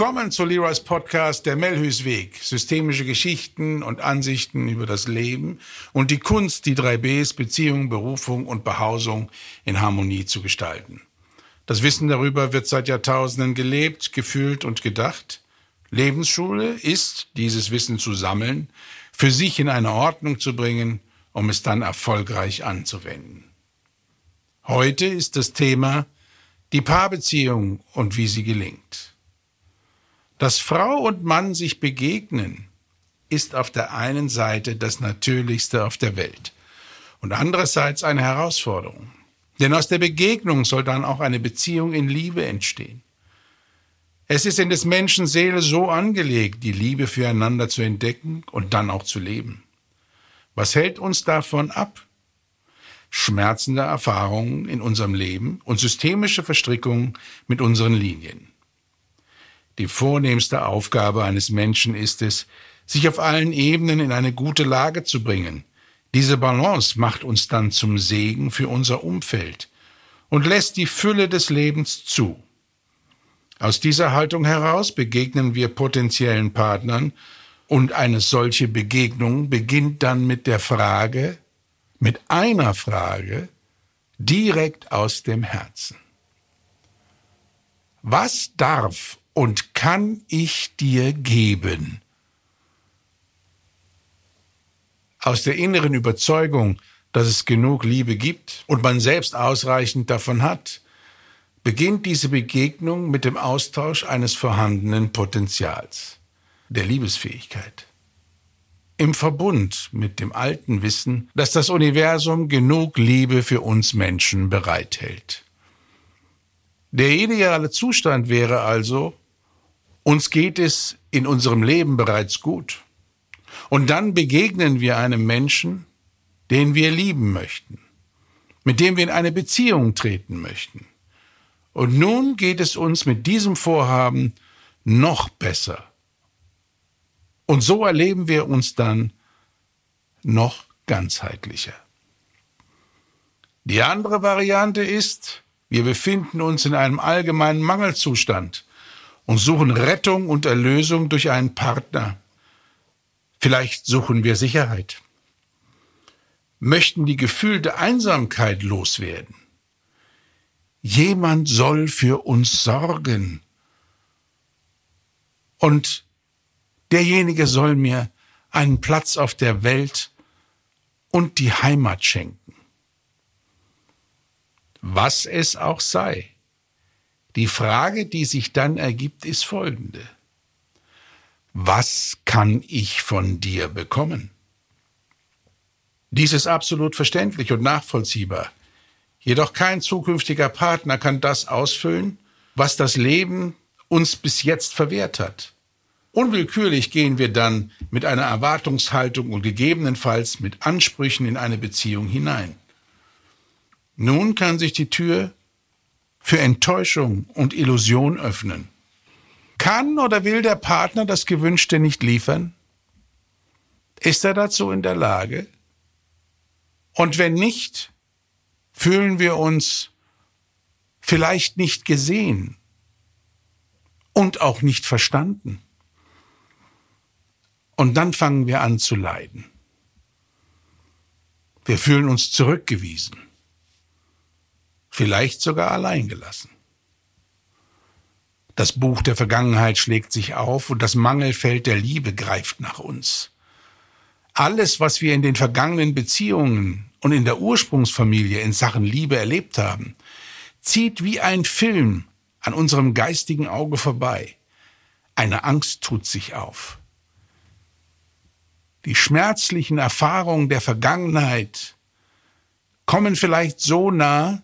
Willkommen zu Leroy's Podcast Der Melhüsweg. Systemische Geschichten und Ansichten über das Leben und die Kunst, die drei Bs Beziehung, Berufung und Behausung in Harmonie zu gestalten. Das Wissen darüber wird seit Jahrtausenden gelebt, gefühlt und gedacht. Lebensschule ist, dieses Wissen zu sammeln, für sich in eine Ordnung zu bringen, um es dann erfolgreich anzuwenden. Heute ist das Thema die Paarbeziehung und wie sie gelingt. Dass Frau und Mann sich begegnen, ist auf der einen Seite das Natürlichste auf der Welt und andererseits eine Herausforderung. Denn aus der Begegnung soll dann auch eine Beziehung in Liebe entstehen. Es ist in des Menschen Seele so angelegt, die Liebe füreinander zu entdecken und dann auch zu leben. Was hält uns davon ab? Schmerzende Erfahrungen in unserem Leben und systemische Verstrickungen mit unseren Linien. Die vornehmste Aufgabe eines Menschen ist es, sich auf allen Ebenen in eine gute Lage zu bringen. Diese Balance macht uns dann zum Segen für unser Umfeld und lässt die Fülle des Lebens zu. Aus dieser Haltung heraus begegnen wir potenziellen Partnern und eine solche Begegnung beginnt dann mit der Frage, mit einer Frage, direkt aus dem Herzen. Was darf und kann ich dir geben. Aus der inneren Überzeugung, dass es genug Liebe gibt und man selbst ausreichend davon hat, beginnt diese Begegnung mit dem Austausch eines vorhandenen Potenzials, der Liebesfähigkeit. Im Verbund mit dem alten Wissen, dass das Universum genug Liebe für uns Menschen bereithält. Der ideale Zustand wäre also, uns geht es in unserem Leben bereits gut. Und dann begegnen wir einem Menschen, den wir lieben möchten, mit dem wir in eine Beziehung treten möchten. Und nun geht es uns mit diesem Vorhaben noch besser. Und so erleben wir uns dann noch ganzheitlicher. Die andere Variante ist, wir befinden uns in einem allgemeinen Mangelzustand und suchen Rettung und Erlösung durch einen Partner. Vielleicht suchen wir Sicherheit, möchten die gefühlte Einsamkeit loswerden. Jemand soll für uns sorgen. Und derjenige soll mir einen Platz auf der Welt und die Heimat schenken. Was es auch sei. Die Frage, die sich dann ergibt, ist folgende. Was kann ich von dir bekommen? Dies ist absolut verständlich und nachvollziehbar. Jedoch kein zukünftiger Partner kann das ausfüllen, was das Leben uns bis jetzt verwehrt hat. Unwillkürlich gehen wir dann mit einer Erwartungshaltung und gegebenenfalls mit Ansprüchen in eine Beziehung hinein. Nun kann sich die Tür für Enttäuschung und Illusion öffnen. Kann oder will der Partner das Gewünschte nicht liefern? Ist er dazu in der Lage? Und wenn nicht, fühlen wir uns vielleicht nicht gesehen und auch nicht verstanden. Und dann fangen wir an zu leiden. Wir fühlen uns zurückgewiesen vielleicht sogar allein gelassen. Das Buch der Vergangenheit schlägt sich auf und das Mangelfeld der Liebe greift nach uns. Alles, was wir in den vergangenen Beziehungen und in der Ursprungsfamilie in Sachen Liebe erlebt haben, zieht wie ein Film an unserem geistigen Auge vorbei. Eine Angst tut sich auf. Die schmerzlichen Erfahrungen der Vergangenheit kommen vielleicht so nah,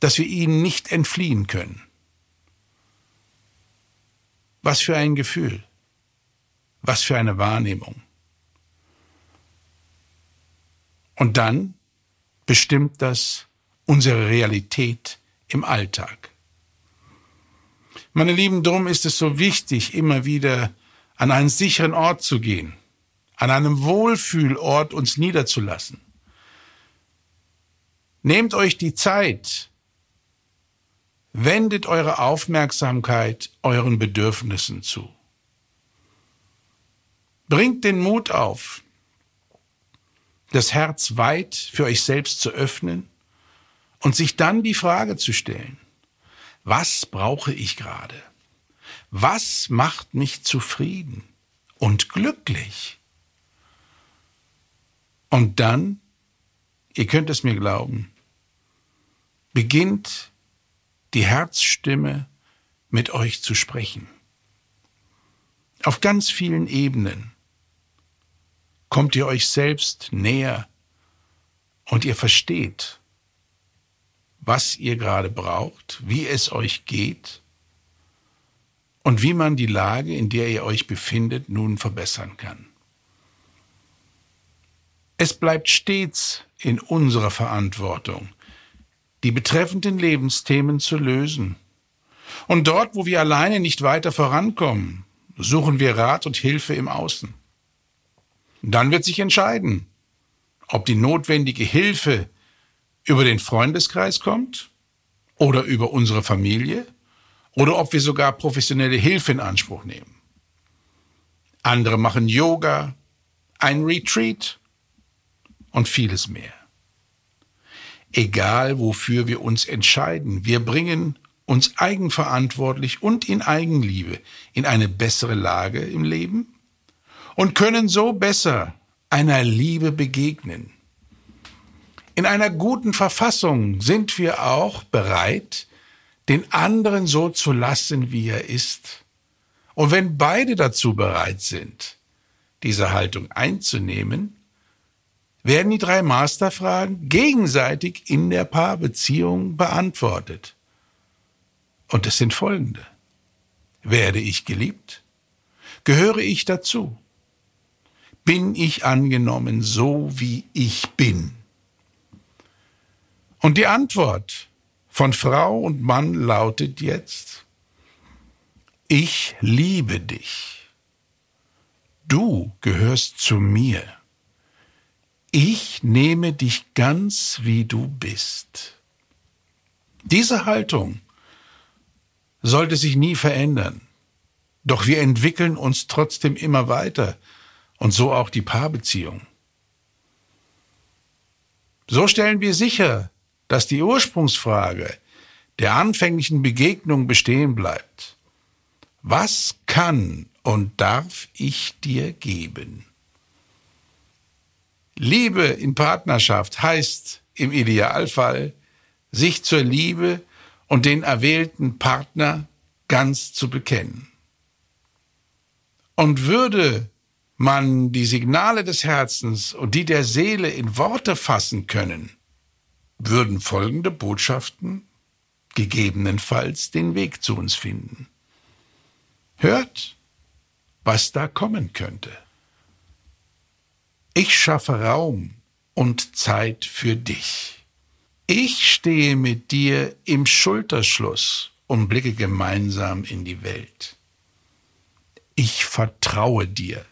dass wir ihnen nicht entfliehen können. Was für ein Gefühl, was für eine Wahrnehmung. Und dann bestimmt das unsere Realität im Alltag. Meine Lieben, drum ist es so wichtig, immer wieder an einen sicheren Ort zu gehen, an einem Wohlfühlort uns niederzulassen. Nehmt euch die Zeit, Wendet eure Aufmerksamkeit euren Bedürfnissen zu. Bringt den Mut auf, das Herz weit für euch selbst zu öffnen und sich dann die Frage zu stellen, was brauche ich gerade? Was macht mich zufrieden und glücklich? Und dann, ihr könnt es mir glauben, beginnt die Herzstimme mit euch zu sprechen. Auf ganz vielen Ebenen kommt ihr euch selbst näher und ihr versteht, was ihr gerade braucht, wie es euch geht und wie man die Lage, in der ihr euch befindet, nun verbessern kann. Es bleibt stets in unserer Verantwortung, die betreffenden Lebensthemen zu lösen. Und dort, wo wir alleine nicht weiter vorankommen, suchen wir Rat und Hilfe im Außen. Dann wird sich entscheiden, ob die notwendige Hilfe über den Freundeskreis kommt oder über unsere Familie oder ob wir sogar professionelle Hilfe in Anspruch nehmen. Andere machen Yoga, ein Retreat und vieles mehr. Egal wofür wir uns entscheiden, wir bringen uns eigenverantwortlich und in Eigenliebe in eine bessere Lage im Leben und können so besser einer Liebe begegnen. In einer guten Verfassung sind wir auch bereit, den anderen so zu lassen, wie er ist. Und wenn beide dazu bereit sind, diese Haltung einzunehmen, werden die drei Masterfragen gegenseitig in der Paarbeziehung beantwortet. Und es sind folgende. Werde ich geliebt? Gehöre ich dazu? Bin ich angenommen so, wie ich bin? Und die Antwort von Frau und Mann lautet jetzt, ich liebe dich. Du gehörst zu mir. Ich nehme dich ganz, wie du bist. Diese Haltung sollte sich nie verändern. Doch wir entwickeln uns trotzdem immer weiter und so auch die Paarbeziehung. So stellen wir sicher, dass die Ursprungsfrage der anfänglichen Begegnung bestehen bleibt. Was kann und darf ich dir geben? Liebe in Partnerschaft heißt im Idealfall, sich zur Liebe und den erwählten Partner ganz zu bekennen. Und würde man die Signale des Herzens und die der Seele in Worte fassen können, würden folgende Botschaften gegebenenfalls den Weg zu uns finden. Hört, was da kommen könnte. Ich schaffe Raum und Zeit für dich. Ich stehe mit dir im Schulterschluss und blicke gemeinsam in die Welt. Ich vertraue dir.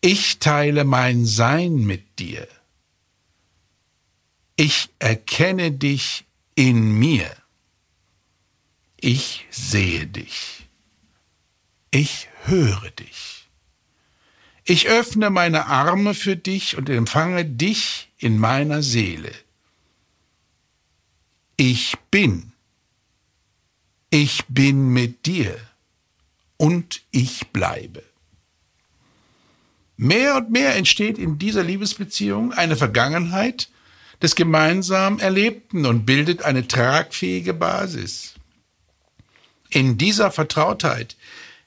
Ich teile mein Sein mit dir. Ich erkenne dich in mir. Ich sehe dich. Ich höre dich. Ich öffne meine Arme für dich und empfange dich in meiner Seele. Ich bin. Ich bin mit dir und ich bleibe. Mehr und mehr entsteht in dieser Liebesbeziehung eine Vergangenheit, des gemeinsam Erlebten und bildet eine tragfähige Basis. In dieser Vertrautheit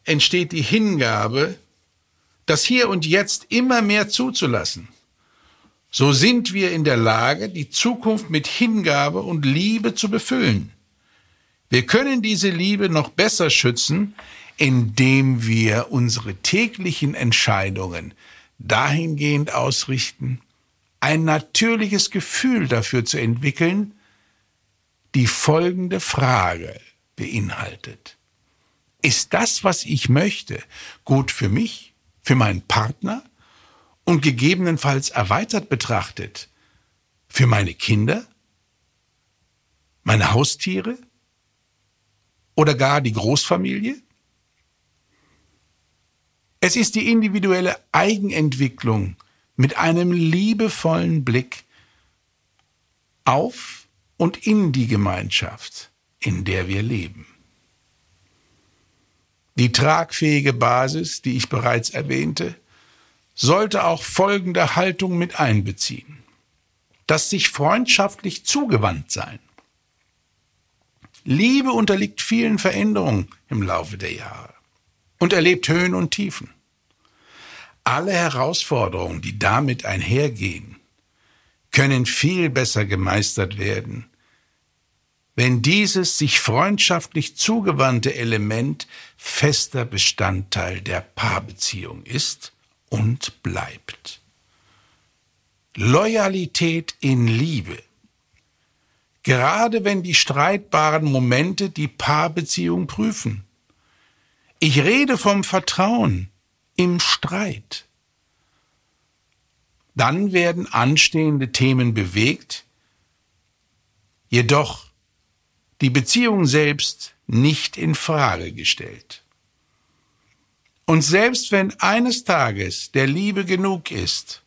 entsteht die Hingabe, das Hier und Jetzt immer mehr zuzulassen. So sind wir in der Lage, die Zukunft mit Hingabe und Liebe zu befüllen. Wir können diese Liebe noch besser schützen, indem wir unsere täglichen Entscheidungen dahingehend ausrichten, ein natürliches Gefühl dafür zu entwickeln, die folgende Frage beinhaltet. Ist das, was ich möchte, gut für mich, für meinen Partner und gegebenenfalls erweitert betrachtet für meine Kinder, meine Haustiere oder gar die Großfamilie? Es ist die individuelle Eigenentwicklung mit einem liebevollen Blick auf und in die Gemeinschaft, in der wir leben. Die tragfähige Basis, die ich bereits erwähnte, sollte auch folgende Haltung mit einbeziehen. Das sich freundschaftlich zugewandt sein. Liebe unterliegt vielen Veränderungen im Laufe der Jahre und erlebt Höhen und Tiefen. Alle Herausforderungen, die damit einhergehen, können viel besser gemeistert werden, wenn dieses sich freundschaftlich zugewandte Element fester Bestandteil der Paarbeziehung ist und bleibt. Loyalität in Liebe. Gerade wenn die streitbaren Momente die Paarbeziehung prüfen. Ich rede vom Vertrauen im Streit. Dann werden anstehende Themen bewegt, jedoch die Beziehung selbst nicht in Frage gestellt. Und selbst wenn eines Tages der Liebe genug ist,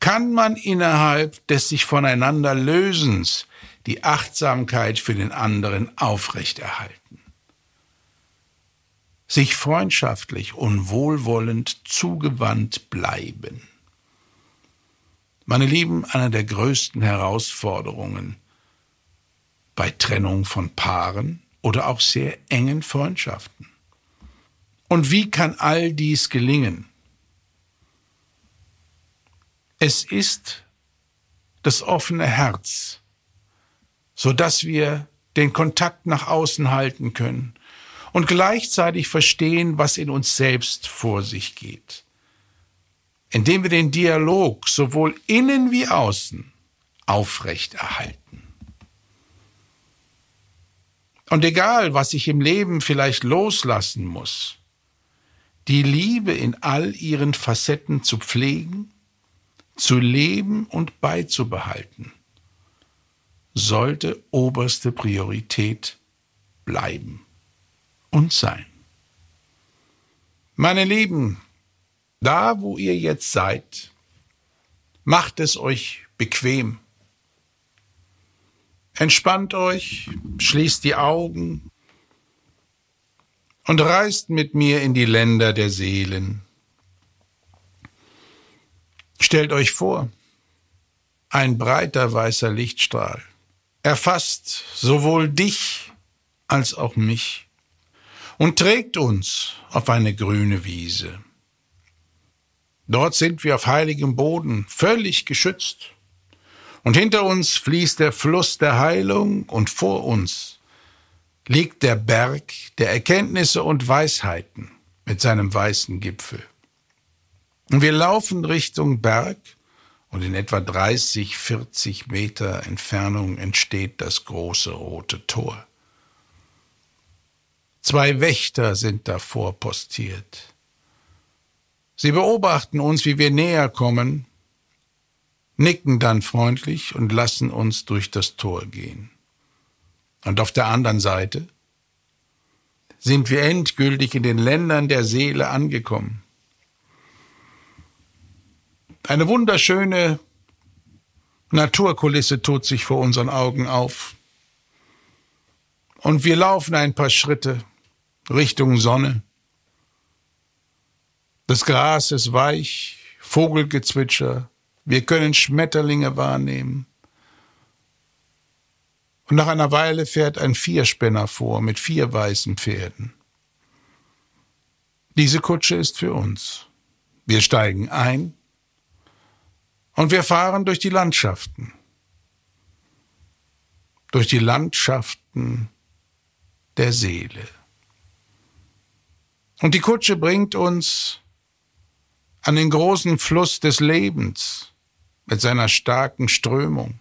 kann man innerhalb des sich voneinander Lösens die Achtsamkeit für den anderen aufrechterhalten. Sich freundschaftlich und wohlwollend zugewandt bleiben. Meine Lieben, eine der größten Herausforderungen bei Trennung von Paaren oder auch sehr engen Freundschaften. Und wie kann all dies gelingen? Es ist das offene Herz, so dass wir den Kontakt nach außen halten können und gleichzeitig verstehen, was in uns selbst vor sich geht. Indem wir den Dialog sowohl innen wie außen aufrechterhalten. Und egal, was ich im Leben vielleicht loslassen muss, die Liebe in all ihren Facetten zu pflegen, zu leben und beizubehalten, sollte oberste Priorität bleiben und sein. Meine Lieben, da wo ihr jetzt seid, macht es euch bequem Entspannt euch, schließt die Augen und reist mit mir in die Länder der Seelen. Stellt euch vor, ein breiter weißer Lichtstrahl erfasst sowohl dich als auch mich und trägt uns auf eine grüne Wiese. Dort sind wir auf heiligem Boden, völlig geschützt. Und hinter uns fließt der Fluss der Heilung und vor uns liegt der Berg der Erkenntnisse und Weisheiten mit seinem weißen Gipfel. Und wir laufen Richtung Berg und in etwa 30, 40 Meter Entfernung entsteht das große rote Tor. Zwei Wächter sind davor postiert. Sie beobachten uns, wie wir näher kommen nicken dann freundlich und lassen uns durch das Tor gehen. Und auf der anderen Seite sind wir endgültig in den Ländern der Seele angekommen. Eine wunderschöne Naturkulisse tut sich vor unseren Augen auf. Und wir laufen ein paar Schritte Richtung Sonne. Das Gras ist weich, Vogelgezwitscher wir können Schmetterlinge wahrnehmen. Und nach einer Weile fährt ein Vierspänner vor mit vier weißen Pferden. Diese Kutsche ist für uns. Wir steigen ein und wir fahren durch die Landschaften. Durch die Landschaften der Seele. Und die Kutsche bringt uns an den großen Fluss des Lebens, mit seiner starken Strömung.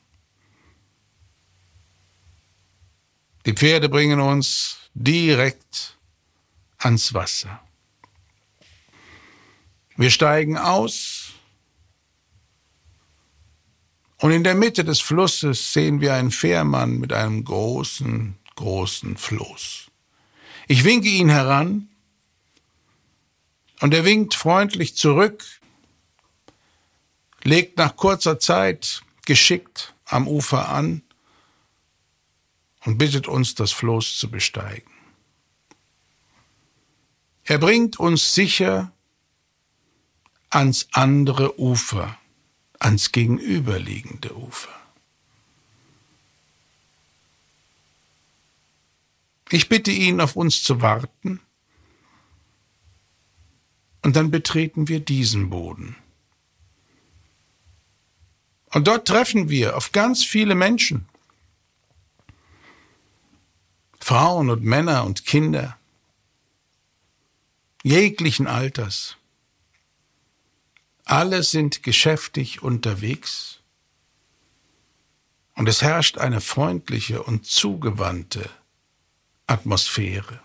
Die Pferde bringen uns direkt ans Wasser. Wir steigen aus und in der Mitte des Flusses sehen wir einen Fährmann mit einem großen, großen Floß. Ich winke ihn heran und er winkt freundlich zurück, legt nach kurzer Zeit geschickt am Ufer an und bittet uns, das Floß zu besteigen. Er bringt uns sicher ans andere Ufer, ans gegenüberliegende Ufer. Ich bitte ihn, auf uns zu warten, und dann betreten wir diesen Boden. Und dort treffen wir auf ganz viele Menschen, Frauen und Männer und Kinder, jeglichen Alters. Alle sind geschäftig unterwegs und es herrscht eine freundliche und zugewandte Atmosphäre.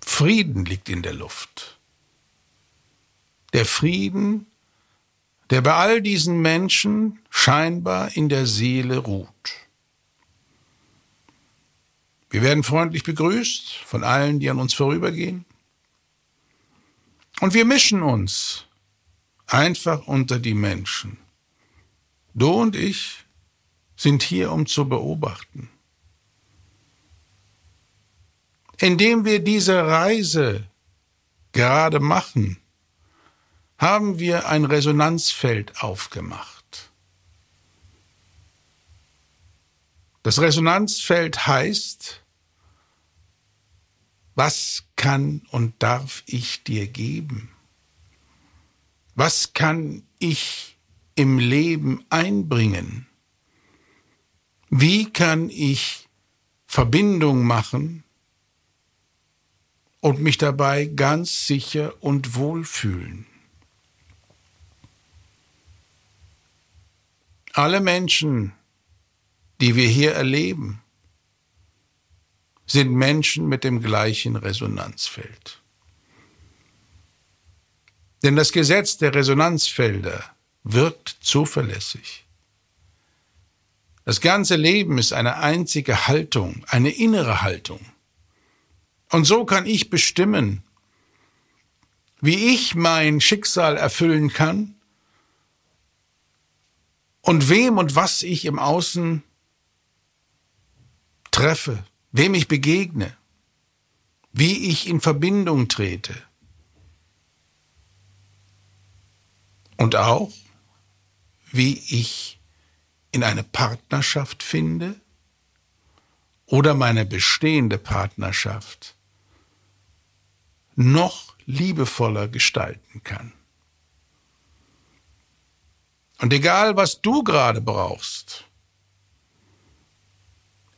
Frieden liegt in der Luft. Der Frieden, der bei all diesen Menschen scheinbar in der Seele ruht. Wir werden freundlich begrüßt von allen, die an uns vorübergehen. Und wir mischen uns einfach unter die Menschen. Du und ich sind hier, um zu beobachten. Indem wir diese Reise gerade machen, haben wir ein Resonanzfeld aufgemacht. Das Resonanzfeld heißt, was kann und darf ich dir geben? Was kann ich im Leben einbringen? Wie kann ich Verbindung machen und mich dabei ganz sicher und wohl fühlen? Alle Menschen, die wir hier erleben, sind Menschen mit dem gleichen Resonanzfeld. Denn das Gesetz der Resonanzfelder wirkt zuverlässig. Das ganze Leben ist eine einzige Haltung, eine innere Haltung. Und so kann ich bestimmen, wie ich mein Schicksal erfüllen kann und wem und was ich im Außen treffe, wem ich begegne, wie ich in Verbindung trete. Und auch, wie ich in eine Partnerschaft finde oder meine bestehende Partnerschaft noch liebevoller gestalten kann. Und egal, was du gerade brauchst,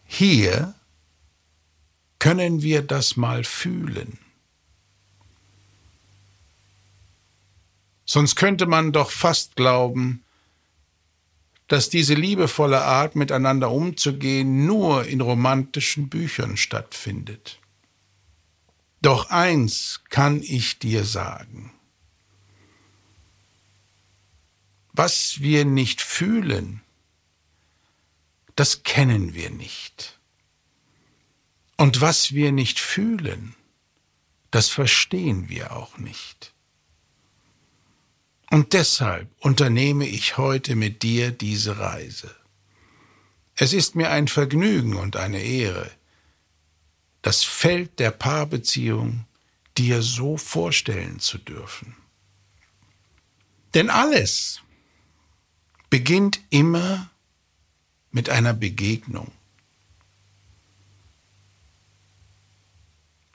hier können wir das mal fühlen? Sonst könnte man doch fast glauben, dass diese liebevolle Art, miteinander umzugehen, nur in romantischen Büchern stattfindet. Doch eins kann ich dir sagen. Was wir nicht fühlen, das kennen wir nicht. Und was wir nicht fühlen, das verstehen wir auch nicht. Und deshalb unternehme ich heute mit dir diese Reise. Es ist mir ein Vergnügen und eine Ehre, das Feld der Paarbeziehung dir so vorstellen zu dürfen. Denn alles beginnt immer mit einer Begegnung.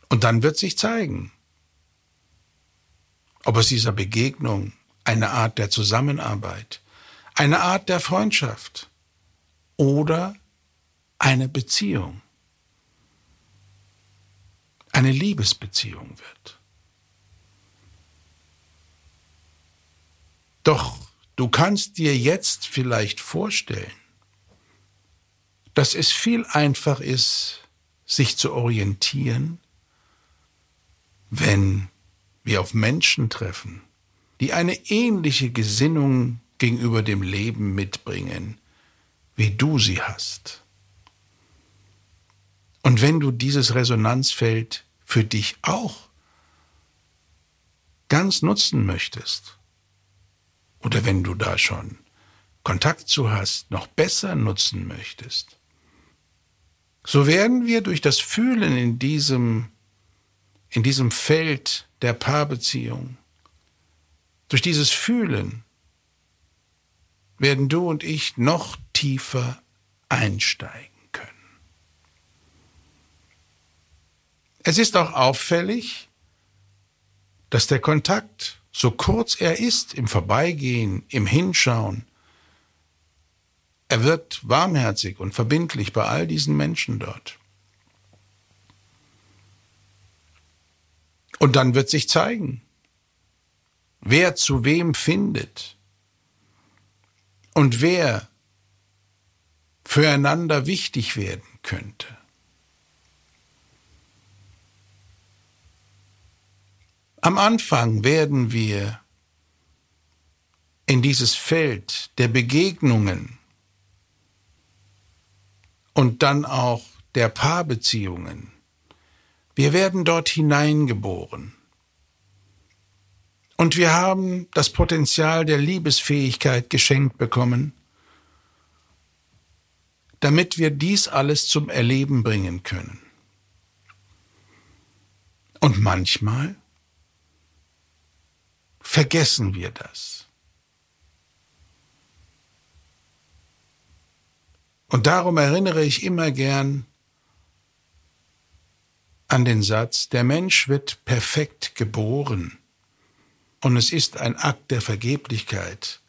Und dann wird sich zeigen, ob aus dieser Begegnung eine Art der Zusammenarbeit, eine Art der Freundschaft oder eine Beziehung, eine Liebesbeziehung wird. Doch du kannst dir jetzt vielleicht vorstellen, dass es viel einfach ist, sich zu orientieren wenn wir auf Menschen treffen, die eine ähnliche Gesinnung gegenüber dem Leben mitbringen, wie du sie hast. Und wenn du dieses Resonanzfeld für dich auch ganz nutzen möchtest, oder wenn du da schon Kontakt zu hast, noch besser nutzen möchtest, so werden wir durch das Fühlen in diesem, in diesem Feld der Paarbeziehung, durch dieses Fühlen, werden du und ich noch tiefer einsteigen können. Es ist auch auffällig, dass der Kontakt, so kurz er ist, im Vorbeigehen, im Hinschauen, er wird warmherzig und verbindlich bei all diesen Menschen dort. Und dann wird sich zeigen, wer zu wem findet und wer füreinander wichtig werden könnte. Am Anfang werden wir in dieses Feld der Begegnungen und dann auch der Paarbeziehungen. Wir werden dort hineingeboren. Und wir haben das Potenzial der Liebesfähigkeit geschenkt bekommen, damit wir dies alles zum Erleben bringen können. Und manchmal vergessen wir das. Und darum erinnere ich immer gern an den Satz, der Mensch wird perfekt geboren und es ist ein Akt der Vergeblichkeit,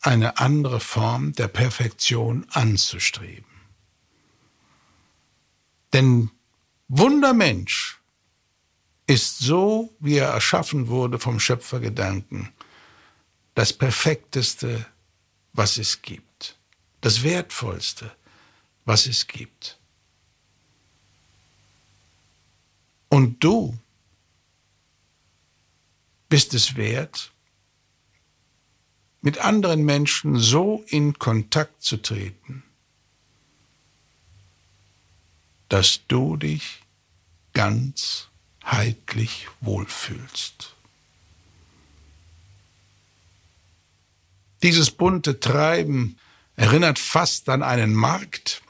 eine andere Form der Perfektion anzustreben. Denn Wundermensch ist so, wie er erschaffen wurde vom Schöpfergedanken, das Perfekteste, was es gibt das Wertvollste, was es gibt. Und du bist es wert, mit anderen Menschen so in Kontakt zu treten, dass du dich ganz heidlich wohlfühlst. Dieses bunte Treiben erinnert fast an einen Markt.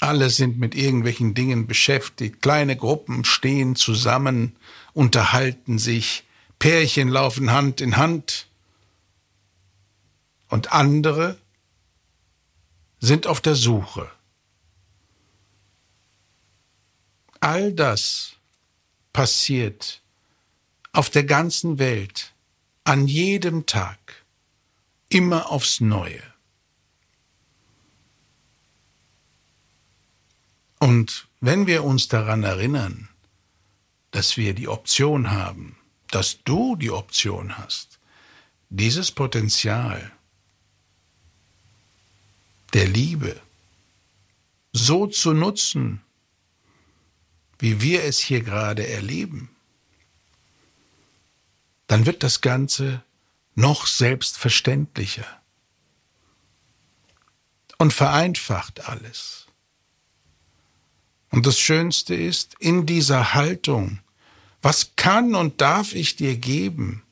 Alle sind mit irgendwelchen Dingen beschäftigt. Kleine Gruppen stehen zusammen, unterhalten sich. Pärchen laufen Hand in Hand. Und andere sind auf der Suche. All das passiert auf der ganzen Welt an jedem Tag immer aufs Neue. Und wenn wir uns daran erinnern, dass wir die Option haben, dass du die Option hast, dieses Potenzial der Liebe so zu nutzen, wie wir es hier gerade erleben, dann wird das Ganze noch selbstverständlicher und vereinfacht alles. Und das Schönste ist, in dieser Haltung, was kann und darf ich dir geben,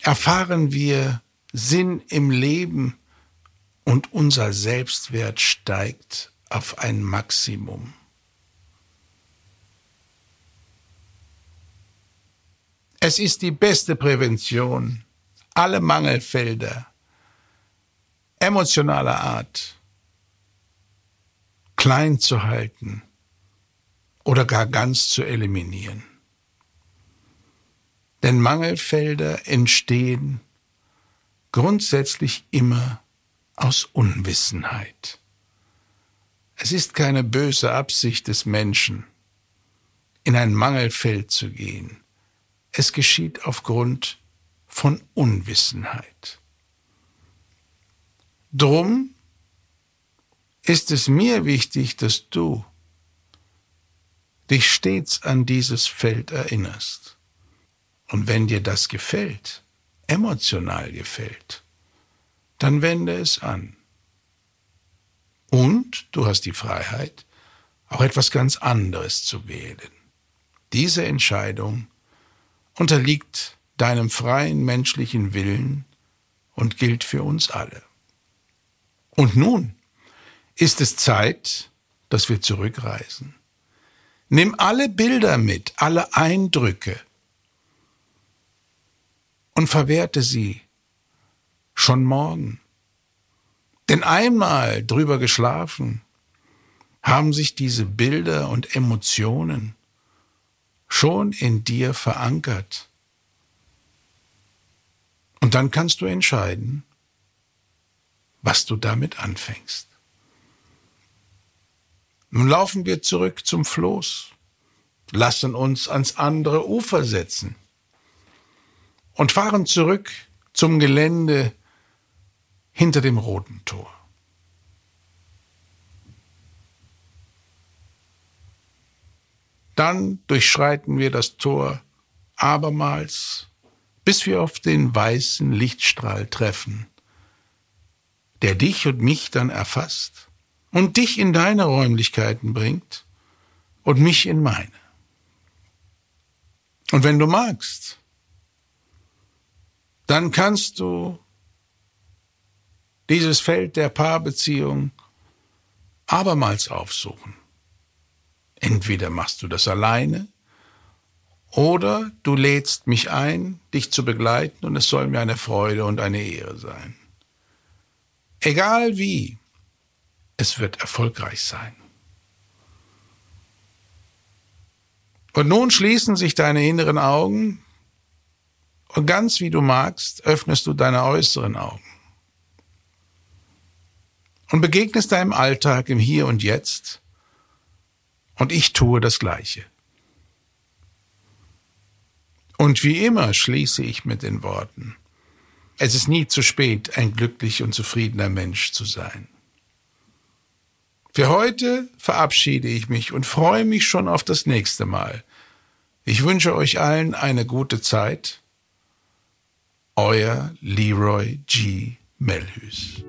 erfahren wir Sinn im Leben und unser Selbstwert steigt auf ein Maximum. Es ist die beste Prävention, alle Mangelfelder emotionaler Art klein zu halten oder gar ganz zu eliminieren. Denn Mangelfelder entstehen grundsätzlich immer aus Unwissenheit. Es ist keine böse Absicht des Menschen, in ein Mangelfeld zu gehen. Es geschieht aufgrund von Unwissenheit. Drum ist es mir wichtig, dass du dich stets an dieses Feld erinnerst. Und wenn dir das gefällt, emotional gefällt, dann wende es an. Und du hast die Freiheit, auch etwas ganz anderes zu wählen. Diese Entscheidung unterliegt deinem freien menschlichen Willen und gilt für uns alle. Und nun ist es Zeit, dass wir zurückreisen. Nimm alle Bilder mit, alle Eindrücke und verwerte sie schon morgen. Denn einmal drüber geschlafen, haben sich diese Bilder und Emotionen schon in dir verankert. Und dann kannst du entscheiden, was du damit anfängst. Nun laufen wir zurück zum Floß, lassen uns ans andere Ufer setzen und fahren zurück zum Gelände hinter dem roten Tor. Dann durchschreiten wir das Tor abermals, bis wir auf den weißen Lichtstrahl treffen, der dich und mich dann erfasst und dich in deine Räumlichkeiten bringt und mich in meine. Und wenn du magst, dann kannst du dieses Feld der Paarbeziehung abermals aufsuchen. Entweder machst du das alleine oder du lädst mich ein, dich zu begleiten und es soll mir eine Freude und eine Ehre sein. Egal wie, es wird erfolgreich sein. Und nun schließen sich deine inneren Augen und ganz wie du magst, öffnest du deine äußeren Augen und begegnest deinem Alltag im Hier und Jetzt und ich tue das Gleiche. Und wie immer schließe ich mit den Worten, es ist nie zu spät, ein glücklich und zufriedener Mensch zu sein. Für heute verabschiede ich mich und freue mich schon auf das nächste Mal. Ich wünsche euch allen eine gute Zeit. Euer Leroy G. Melhus.